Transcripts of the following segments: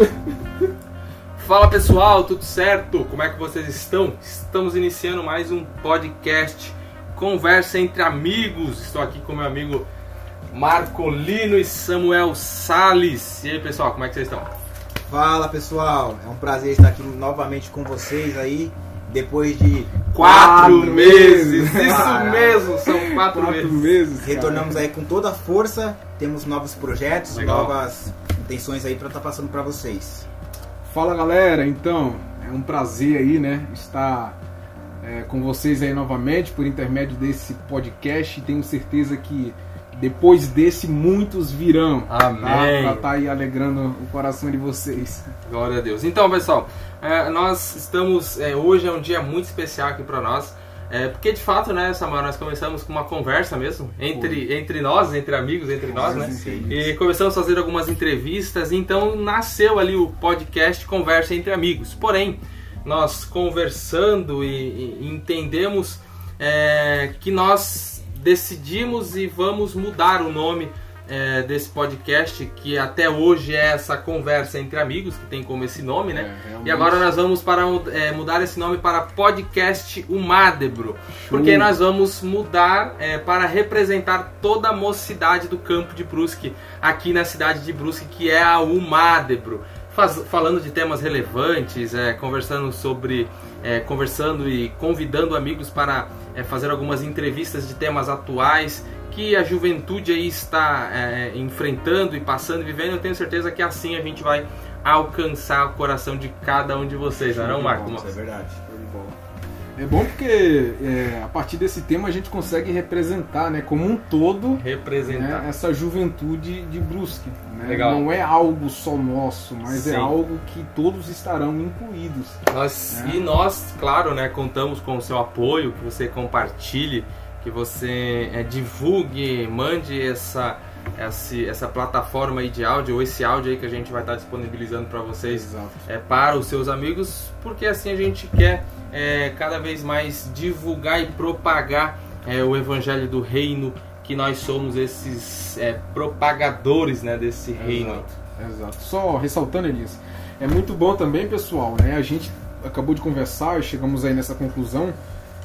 Fala pessoal, tudo certo? Como é que vocês estão? Estamos iniciando mais um podcast Conversa entre Amigos. Estou aqui com meu amigo Marcolino e Samuel Sales. E aí pessoal, como é que vocês estão? Fala pessoal, é um prazer estar aqui novamente com vocês aí, depois de Quatro, meses! Isso mesmo, são quatro, Quatro meses. meses. retornamos aí com toda a força, temos novos projetos, Legal. novas intenções aí para estar passando para vocês. Fala galera, então é um prazer aí, né, estar é, com vocês aí novamente por intermédio desse podcast. Tenho certeza que depois desse muitos virão. Amém. Tá? Pra estar aí alegrando o coração de vocês. Glória a Deus. Então, pessoal, é, nós estamos. é, hoje é um dia muito especial aqui para nós. É, porque de fato, né, Samuel, nós começamos com uma conversa mesmo entre, entre nós, entre amigos, entre nós, né? E começamos a fazer algumas entrevistas, então nasceu ali o podcast Conversa entre Amigos. Porém, nós conversando e, e entendemos é, que nós decidimos e vamos mudar o nome é, desse podcast, que até hoje é essa conversa entre amigos, que tem como esse nome, né? É. E agora nós vamos para é, mudar esse nome para Podcast Umádebro, porque nós vamos mudar é, para representar toda a mocidade do campo de Brusque, aqui na cidade de Brusque, que é a Umádebro. Faz- falando de temas relevantes, é, conversando sobre, é, conversando e convidando amigos para fazer algumas entrevistas de temas atuais que a juventude aí está é, enfrentando e passando e vivendo. Eu tenho certeza que assim a gente vai alcançar o coração de cada um de vocês, não é, não, Marco? Isso é verdade. É bom porque é, a partir desse tema a gente consegue representar, né, como um todo, Representar. né, essa juventude de Brusque. né? Legal. Não é algo só nosso, mas Sim. é algo que todos estarão incluídos. Nós, É. E nós, claro, né, contamos com o seu apoio, que você compartilhe, que você é, divulgue, mande essa, essa, essa plataforma aí de áudio, ou esse áudio aí que a gente vai estar disponibilizando para vocês Exato. é, para os seus amigos, porque assim a gente quer é, cada vez mais divulgar e propagar é, o evangelho do reino, que nós somos esses propagadores né, desse reino. Exato, exato. Só ressaltando, Elias, é muito bom também, pessoal, né? A gente acabou de conversar e chegamos aí nessa conclusão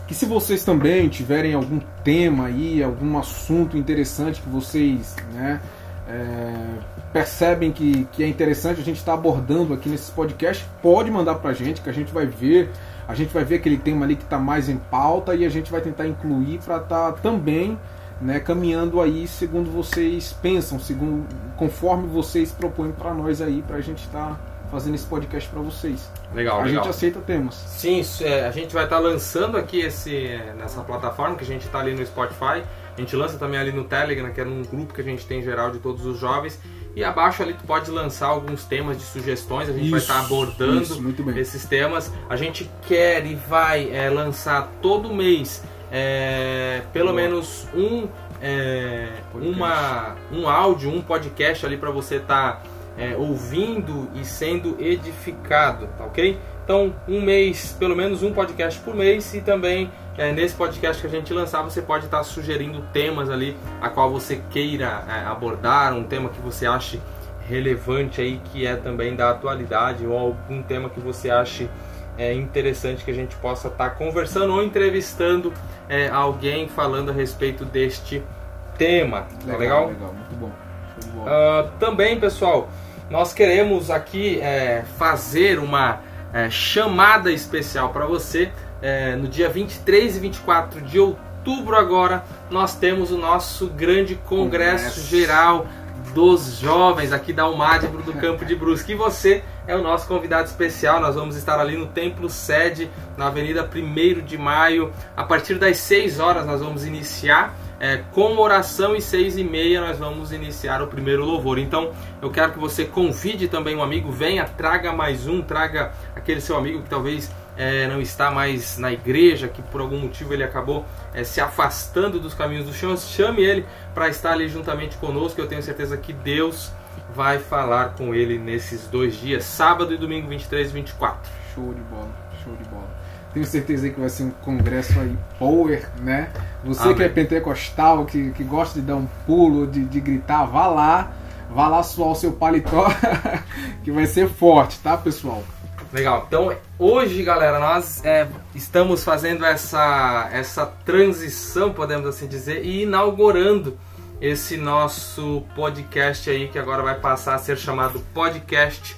que se vocês também tiverem algum tema aí, algum assunto interessante que vocês, né, é, percebem que, que é interessante a gente estar abordando aqui nesses podcasts, pode mandar pra gente que a gente vai ver, a gente vai ver aquele tema ali que está mais em pauta e a gente vai tentar incluir para estar também né, caminhando aí segundo vocês pensam, segundo conforme vocês propõem para nós aí, para a gente estar fazendo esse podcast para vocês. Legal, a legal. gente aceita temas. Sim, é, a gente vai estar lançando aqui esse, nessa plataforma que a gente está ali no Spotify. A gente lança também ali no Telegram, que é um grupo que a gente tem geral de todos os jovens. E abaixo ali tu pode lançar alguns temas de sugestões, a gente vai Isso, estar abordando isso, muito bem. esses temas. A gente quer e vai é, lançar todo mês é, pelo Boa. menos um, é, uma, um áudio, um podcast ali para você estar ouvindo e sendo edificado, tá ok? Então, um mês, pelo menos um podcast por mês e também é, nesse podcast que a gente lançar, você pode estar sugerindo temas ali a qual você queira é, abordar, um tema que você ache relevante aí, que é também da atualidade, ou algum tema que você ache é, interessante que a gente possa estar conversando ou entrevistando é, alguém falando a respeito deste tema. Tá legal? Legal, muito bom. Ah, também, pessoal, nós queremos aqui é, fazer uma é, chamada especial para você. É, no dia 23 e 24 de outubro, agora, nós temos o nosso grande Congresso, Congresso. Geral dos Jovens aqui da Umádibro do Campo de Brusque. E você é o nosso convidado especial. Nós vamos estar ali no Templo Sede, na Avenida 1 de Maio. A partir das 6 horas, nós vamos iniciar é, com oração e seis e meia nós vamos iniciar o primeiro louvor. Então eu quero que você convide também um amigo, venha, traga mais um, traga aquele seu amigo que talvez é, não está mais na igreja, que por algum motivo ele acabou é, se afastando dos caminhos do chão, chame ele para estar ali juntamente conosco. Eu tenho certeza que Deus vai falar com ele nesses dois dias, sábado e domingo 23 e 24. Show de bola, show de bola. Tenho certeza que vai ser um congresso aí power, né? Você Amém. que é pentecostal, que, que gosta de dar um pulo, de, de gritar, vá lá, vá lá suar o seu paletó, que vai ser forte, tá, pessoal? Legal. Então, hoje, galera, nós é, estamos fazendo essa, essa transição, podemos assim dizer, e inaugurando esse nosso podcast aí, que agora vai passar a ser chamado Podcast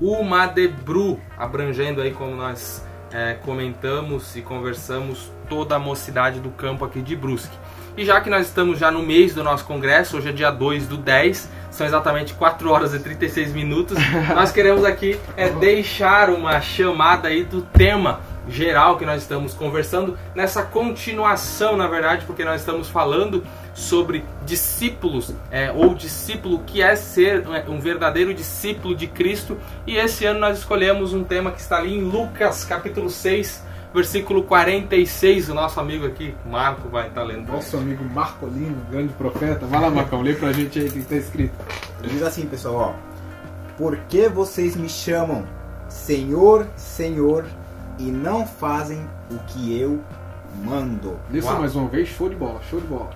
Umadebru, abrangendo aí, como nós é, comentamos e conversamos, toda a mocidade do campo aqui de Brusque. E já que nós estamos já no mês do nosso congresso, hoje é dia 2 do 10, são exatamente 4 horas e 36 minutos, nós queremos aqui é, deixar uma chamada aí do tema geral que nós estamos conversando, nessa continuação, na verdade, porque nós estamos falando sobre discípulos, é, ou discípulo que é ser é, um verdadeiro discípulo de Cristo, e esse ano nós escolhemos um tema que está ali em Lucas capítulo 6, versículo 46, o nosso amigo aqui, Marco, vai estar lendo. Nosso amigo Marcolino, grande profeta. Vai lá, Marcão, lê pra gente aí o que está escrito. Diz assim, pessoal, ó. Por que vocês me chamam Senhor, Senhor, e não fazem o que eu mando? Lê só mais uma vez, show de bola, show de bola.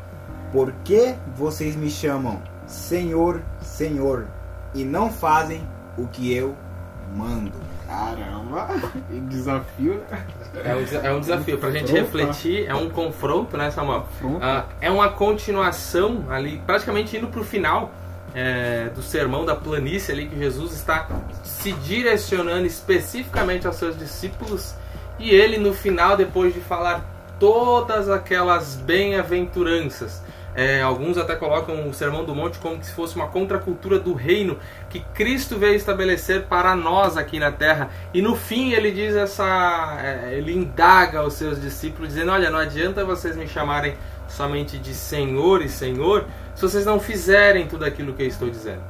Por que vocês me chamam Senhor, Senhor, e não fazem o que eu mando? Caramba, que desafio, né? É um, é um desafio pra gente refletir, é um confronto, né, Samuel? Ah, é uma continuação ali, praticamente indo pro final é, do sermão da planície ali, que Jesus está se direcionando especificamente aos seus discípulos e ele no final, depois de falar todas aquelas bem-aventuranças, é, alguns até colocam o Sermão do Monte como se fosse uma contracultura do reino que Cristo veio estabelecer para nós aqui na terra. E no fim ele diz essa. é, ele indaga os seus discípulos, dizendo: Olha, não adianta vocês me chamarem somente de Senhor e Senhor se vocês não fizerem tudo aquilo que eu estou dizendo.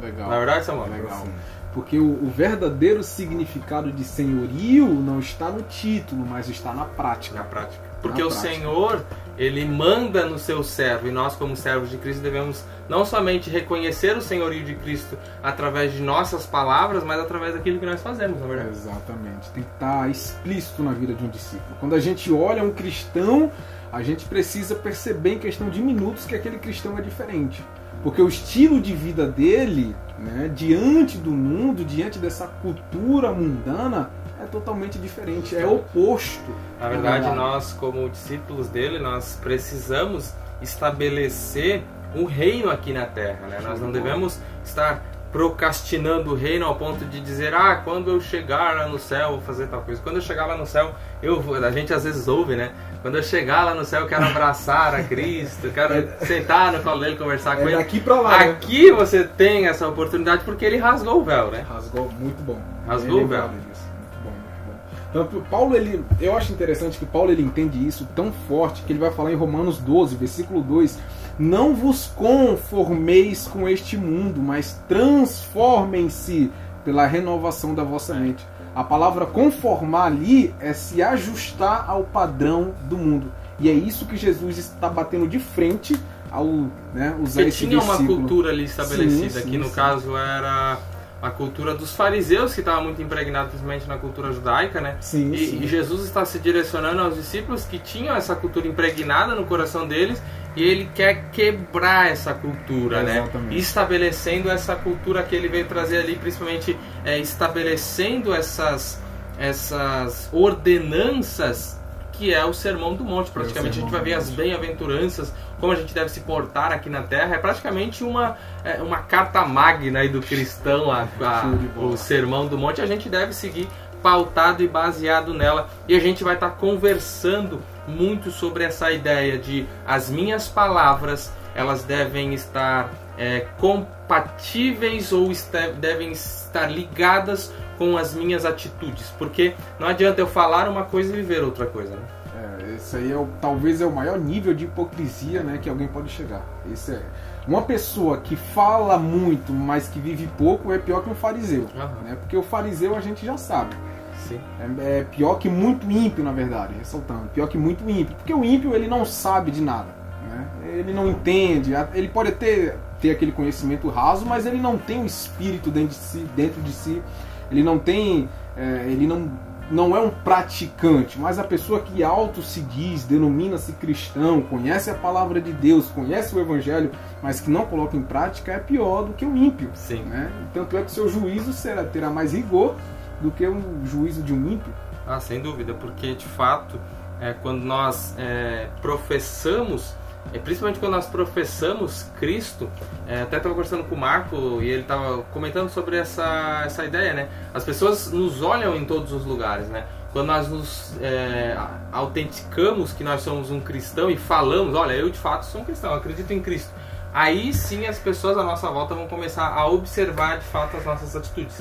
Legal. Na verdade, Samuel? Legal. Porque o, o verdadeiro significado de senhorio não está no título, mas está na prática. Na prática. Porque o. Senhor, ele manda no seu servo, e nós, como servos de Cristo, devemos não somente reconhecer o senhorio de Cristo através de nossas palavras, mas através daquilo que nós fazemos, na verdade. Exatamente. Tem que estar explícito na vida de um discípulo. Quando a gente olha um cristão, a gente precisa perceber em questão de minutos que aquele cristão é diferente. Porque o estilo de vida dele, né, diante do mundo, diante dessa cultura mundana, é totalmente diferente, é oposto. Na verdade, nós, como discípulos dele, nós precisamos estabelecer um reino aqui na Terra. Né? Nós não devemos estar procrastinando o reino ao ponto de dizer, ah, quando eu chegar lá no céu, vou fazer tal coisa. Quando eu chegar lá no céu, eu vou. A gente às vezes ouve, né? Quando eu chegar lá no céu, eu quero abraçar a Cristo, quero sentar no colo dele, conversar com É ele. daqui pra lá. né? Aqui você tem essa oportunidade porque ele rasgou o véu, né? Rasgou muito bom. Rasgou, disso. Muito bom, Então, Paulo, ele, eu acho interessante que Paulo ele entende isso tão forte que ele vai falar em Romanos 12, versículo 2: Não vos conformeis com este mundo, mas transformem-se pela renovação da vossa mente. A palavra conformar ali é se ajustar ao padrão do mundo. E é isso que Jesus está batendo de frente ao né, usar Porque esse tinha uma versículo. cultura ali estabelecida, Sim, que sim, no sim. caso era a cultura dos fariseus, que estava muito impregnada principalmente na cultura judaica, né? Sim, E, sim. e Jesus está se direcionando aos discípulos que tinham essa cultura impregnada no coração deles e ele quer quebrar essa cultura, né? Exatamente. Estabelecendo essa cultura que ele veio trazer ali, principalmente é, estabelecendo essas, essas ordenanças que é o Sermão do Monte. Praticamente a gente vai ver as bem-aventuranças, como a gente deve se portar aqui na Terra. É praticamente uma, é, uma carta magna aí do cristão, a- a- o Sermão do Monte. A gente deve seguir pautado e baseado nela. E a gente vai estar conversando muito sobre essa ideia de as minhas palavras elas devem estar é, compatíveis ou devem estar ligadas com as minhas atitudes, porque não adianta eu falar uma coisa e viver outra coisa. Né? É, esse aí é o, talvez é o maior nível de hipocrisia né, que alguém pode chegar. Esse é uma pessoa que fala muito, mas que vive pouco é pior que um fariseu, Aham. né? Porque o fariseu a gente já sabe. Sim. É, é pior que muito ímpio, na verdade, ressaltando. Pior que muito ímpio, porque o ímpio ele não sabe de nada, né? Ele não entende. Ele pode ter ter aquele conhecimento raso, mas ele não tem o espírito dentro de si, dentro de si. Ele não tem, é, ele não não é um praticante, mas a pessoa que auto se diz, denomina-se cristão, conhece a palavra de Deus, conhece o evangelho, mas que não coloca em prática, é pior do que o ímpio. Sim. Né? Tanto é que o seu juízo será, terá mais rigor do que o juízo de um ímpio. Ah, sem dúvida, porque de fato, é, quando nós é, professamos é, principalmente quando nós professamos Cristo, é, até estava conversando com o Marco e ele estava comentando sobre essa, essa ideia, né? As pessoas nos olham em todos os lugares, né? Quando nós nos é, autenticamos que nós somos um cristão e falamos, olha, eu de fato sou um cristão, acredito em Cristo. Aí sim as pessoas à nossa volta vão começar a observar de fato as nossas atitudes.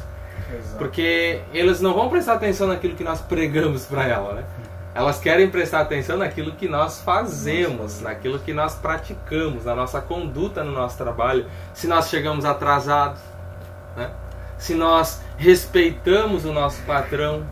Exato. Porque eles não vão prestar atenção naquilo que nós pregamos para ela, né? Elas querem prestar atenção naquilo que nós fazemos, naquilo que nós praticamos, na nossa conduta no nosso trabalho, se nós chegamos atrasados, né? se nós respeitamos o nosso patrão,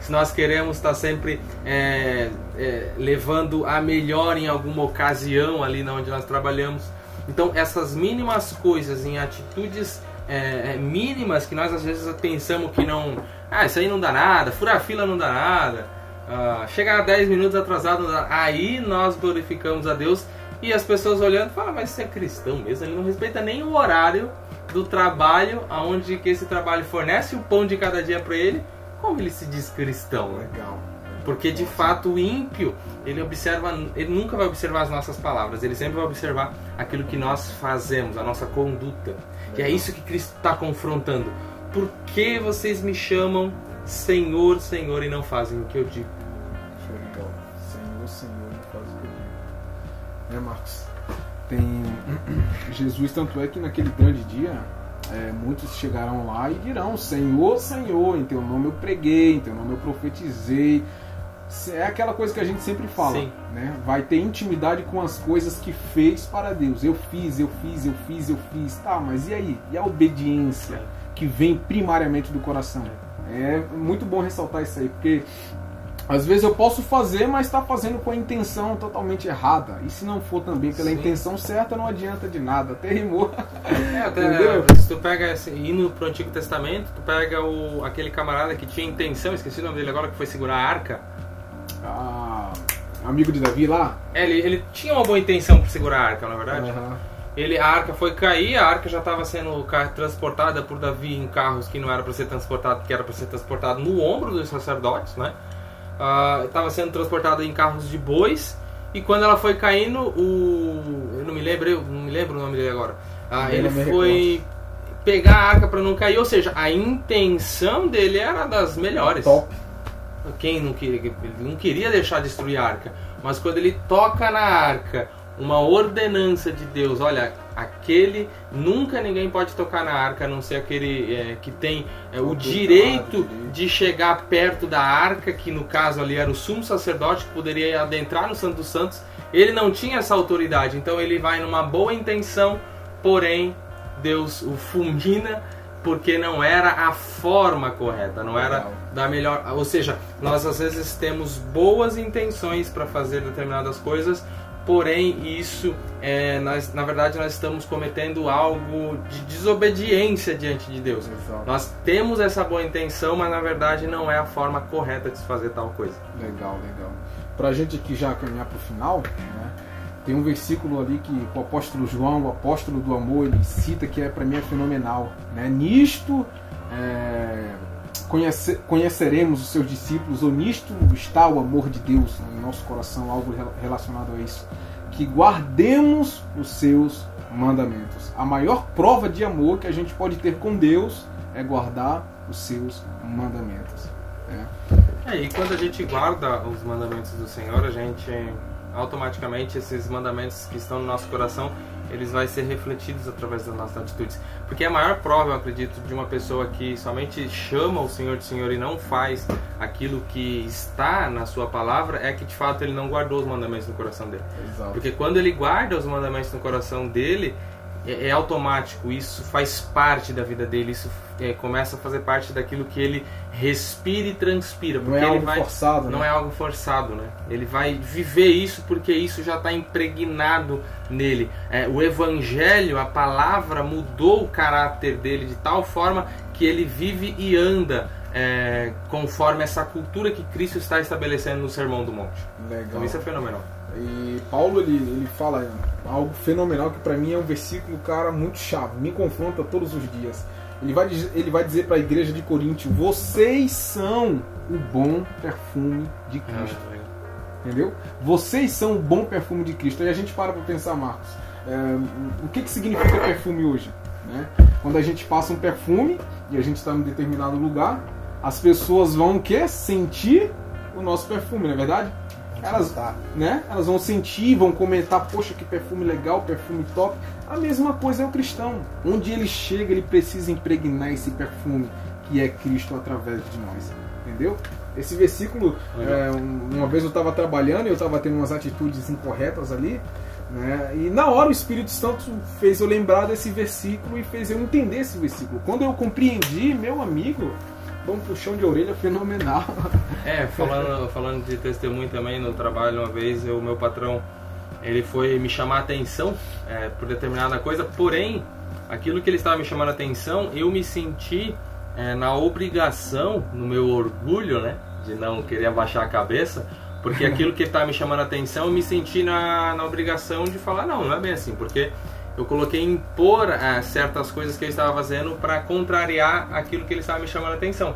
se nós queremos estar sempre é, é, levando a melhor em alguma ocasião ali na onde nós trabalhamos. Então essas mínimas coisas em atitudes é, é mínimas que nós às vezes pensamos que não, ah, isso aí não dá nada, furar fila não dá nada, uh, chegar 10 minutos atrasado, aí nós glorificamos a Deus e as pessoas olhando falam, mas você é cristão mesmo, ele não respeita nem o horário do trabalho, aonde que esse trabalho fornece o pão de cada dia para ele, como ele se diz cristão? Legal. Porque de fato o ímpio, ele observa, ele nunca vai observar as nossas palavras, ele sempre vai observar aquilo que nós fazemos, a nossa conduta. Legal. E é isso que Cristo está confrontando. Por que vocês me chamam Senhor, Senhor e não fazem o que eu digo? Né, Marcos? Tem Jesus, tanto é que naquele grande dia, é, muitos chegarão lá e dirão: Senhor, Senhor, em teu nome eu preguei, em teu nome eu profetizei. É aquela coisa que a gente sempre fala, Sim. né? Vai ter intimidade com as coisas que fez para Deus. Eu fiz, eu fiz, eu fiz, eu fiz. Tá, mas e aí? E a obediência que vem primariamente do coração? É muito bom ressaltar isso aí, porque às vezes eu posso fazer, mas está fazendo com a intenção totalmente errada. E se não for também pela Sim. intenção certa, não adianta de nada. Até rimou. É, até, se tu pega, assim, indo pro Antigo Testamento, tu pega o, aquele camarada que tinha intenção, esqueci o nome dele agora, que foi segurar a arca. Ah, amigo de Davi lá? É, ele, ele tinha uma boa intenção para segurar a arca, na é verdade. Uhum. Ele, a arca foi cair, a arca já estava sendo transportada por Davi em carros que não era para ser transportado, que era para ser transportado no ombro dos sacerdotes, né? Estava uh, sendo transportada em carros de bois e quando ela foi caindo, o eu não me lembro, eu não me lembro o nome dele agora. Uh, ele foi pegar a arca para não cair, ou seja, a intenção dele era das melhores. Top. Quem não queria, ele não queria deixar destruir a arca, mas quando ele toca na arca, uma ordenança de Deus. Olha, aquele nunca ninguém pode tocar na arca, a não ser aquele é, que tem é, o direito de chegar perto da arca, que no caso ali era o sumo sacerdote que poderia adentrar no Santo dos Santos. Ele não tinha essa autoridade, então ele vai numa boa intenção, porém Deus o fulmina porque não era a forma correta, não era da melhor. Ou seja, nós às vezes temos boas intenções para fazer determinadas coisas, porém isso é, nós, na verdade nós estamos cometendo algo de desobediência diante de Deus. Exato. Nós temos essa boa intenção, mas na verdade não é a forma correta de se fazer tal coisa. Legal, legal. Pra gente aqui já caminhar pro final, né, tem um versículo ali que o apóstolo João, o apóstolo do amor, ele cita que é para mim é fenomenal. Né? Nisto é, conhece, conheceremos os seus discípulos, ou nisto está o amor de Deus no nosso coração, algo relacionado a isso. Que guardemos os seus mandamentos. A maior prova de amor que a gente pode ter com Deus é guardar os seus mandamentos. É. é, e quando a gente guarda os mandamentos do Senhor, a gente automaticamente esses mandamentos que estão no nosso coração eles vão ser refletidos através das nossas atitudes. Porque a maior prova, eu acredito, de uma pessoa que somente chama o Senhor de Senhor e não faz aquilo que está na sua palavra é que de fato ele não guardou os mandamentos no coração dele. Exato. Porque quando ele guarda os mandamentos no coração dele, é, é automático, isso faz parte da vida dele, isso é, começa a fazer parte daquilo que ele respira e transpira. Porque não é algo vai, forçado, Não né? é algo forçado, né? Ele vai viver isso porque isso já está impregnado nele. É, o evangelho, a palavra, mudou o caráter dele de tal forma que ele vive e anda é, conforme essa cultura que Cristo está estabelecendo no Sermão do Monte. Legal. Então isso é fenomenal. E Paulo ele, ele fala algo fenomenal que para mim é um versículo, cara, muito chave, me confronta todos os dias. Ele vai, dizer- ele vai dizer para a igreja de Coríntio: vocês são o bom perfume de Cristo. Ah. Entendeu? Vocês são o bom perfume de Cristo. Aí a gente para para pensar, Marcos, é, o que, que significa perfume hoje? né? Quando a gente passa um perfume e a gente está em determinado lugar, as pessoas vão o quê? Sentir o nosso perfume, não é verdade? Elas, Tá. né? Elas vão sentir, vão comentar, poxa, que perfume legal, perfume top. A mesma coisa é o cristão. Onde ele chega, ele precisa impregnar esse perfume que é Cristo através de nós. Entendeu? Esse versículo, é, um- uma vez eu estava trabalhando e eu estava tendo umas atitudes incorretas ali, né? E na hora o Espírito Santo fez eu lembrar desse versículo e fez eu entender esse versículo. Quando eu compreendi, meu amigo, dá um puxão de orelha fenomenal. É, falando, falando de testemunho também no trabalho, uma vez o meu patrão ele foi me chamar a atenção é, por determinada coisa, porém, aquilo que ele estava me chamando a atenção, eu me senti é, na obrigação, no meu orgulho, né, de não querer abaixar a cabeça, porque aquilo que ele estava me chamando a atenção, eu me senti na, na obrigação de falar, não, não é bem assim, porque eu coloquei impor ah, certas coisas que ele estava fazendo para contrariar aquilo que ele estava me chamando a atenção.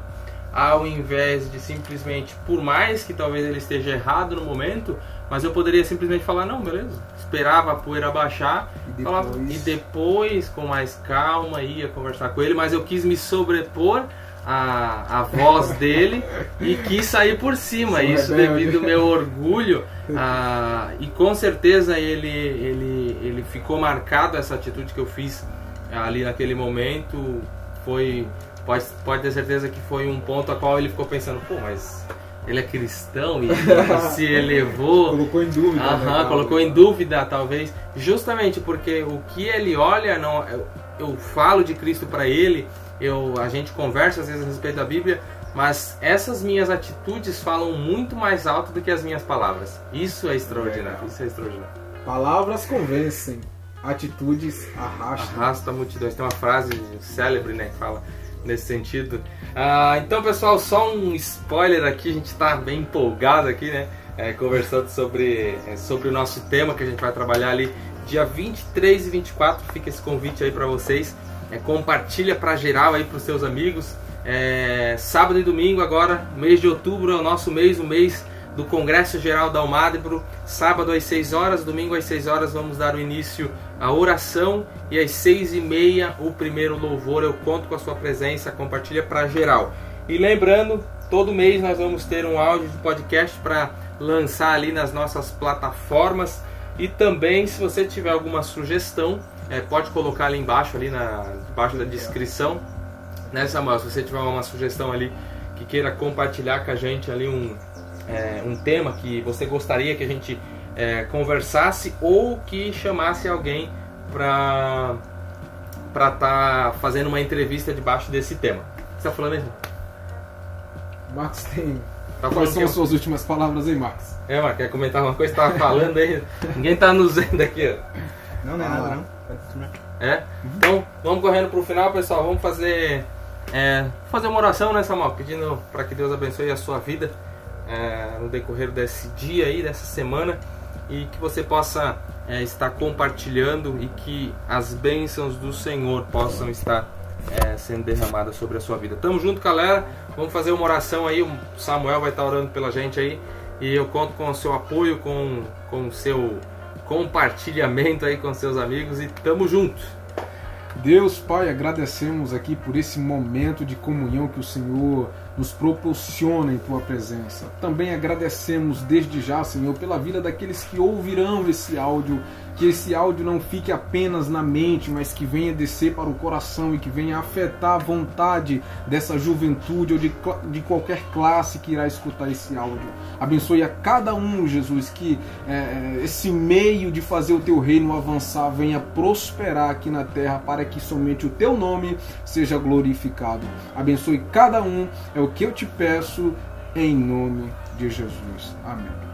Ao invés de simplesmente, por mais que talvez ele esteja errado no momento, mas eu poderia simplesmente falar, não, beleza, esperava a poeira baixar E falava- depois- e depois, com mais calma, ia conversar com ele, mas eu quis me sobrepor à, à voz dele e quis sair por cima, isso rebelde. devido ao meu orgulho, ah, e com certeza ele, ele, ele ficou marcado, essa atitude que eu fiz ali naquele momento, foi pode, pode ter certeza que foi um ponto a qual ele ficou pensando, pô, mas ele é cristão e se elevou. Colocou em dúvida. né, Aham, cara? colocou em dúvida, talvez, justamente porque o que ele olha, não, eu, eu falo de Cristo para ele, eu, a gente conversa às vezes a respeito da Bíblia, mas essas minhas atitudes falam muito mais alto do que as minhas palavras. Isso é extraordinário, Legal. isso é extraordinário. Palavras convencem, atitudes arrastam. Arrasta multidões. Tem uma frase célebre, né, que fala nesse sentido. Ah, então, pessoal, só um spoiler aqui. A gente está bem empolgado aqui, né? é, conversando sobre, é, sobre o nosso tema que a gente vai trabalhar ali dia 23 e 24. Fica esse convite aí para vocês. É, compartilha para geral aí para os seus amigos. É, sábado e domingo agora, mês de outubro é o nosso mês, o mês do Congresso Geral da Almagro, sábado às 6 horas, domingo às 6 horas vamos dar o início à oração e às 6 e meia o primeiro louvor. Eu conto com a sua presença, compartilha para geral. E lembrando, todo mês nós vamos ter um áudio de podcast para lançar ali nas nossas plataformas e também se você tiver alguma sugestão, é, pode colocar ali embaixo, ali na, debaixo da descrição, né Samuel? Se você tiver uma sugestão ali que queira compartilhar com a gente ali um, é, um tema que você gostaria que a gente é, conversasse ou que chamasse alguém para para estar fazendo uma entrevista debaixo desse tema. O que você está falando aí? Marcos tem. Tá Quais falando são as suas últimas palavras aí, Marcos? É, mano, quer comentar uma coisa? Tava falando aí. Ninguém tá nos vendo aqui, ó. Não, não é Ah, nada não. É? Então, vamos correndo pro final, pessoal. Vamos fazer é, fazer uma oração, né, Samuel? Pedindo para que Deus abençoe a sua vida é, no decorrer desse dia aí, dessa semana. E que você possa é, estar compartilhando e que as bênçãos do Senhor possam estar é, sendo derramadas sobre a sua vida. Tamo junto, galera. Vamos fazer uma oração aí. O Samuel vai estar orando pela gente aí. E eu conto com o seu apoio, com, com o seu compartilhamento aí com seus amigos. E tamo junto. Deus, Pai, agradecemos aqui por esse momento de comunhão que o Senhor nos proporciona em Tua presença. Também agradecemos desde já, Senhor, pela vida daqueles que ouvirão esse áudio, que esse áudio não fique apenas na mente, mas que venha descer para o coração e que venha afetar a vontade dessa juventude ou de, de qualquer classe que irá escutar esse áudio. Abençoe a cada um, Jesus, que é, esse meio de fazer o Teu reino avançar venha prosperar aqui na terra para que somente o Teu nome seja glorificado. Abençoe cada um, é o que eu te peço, em nome de Jesus. Amém.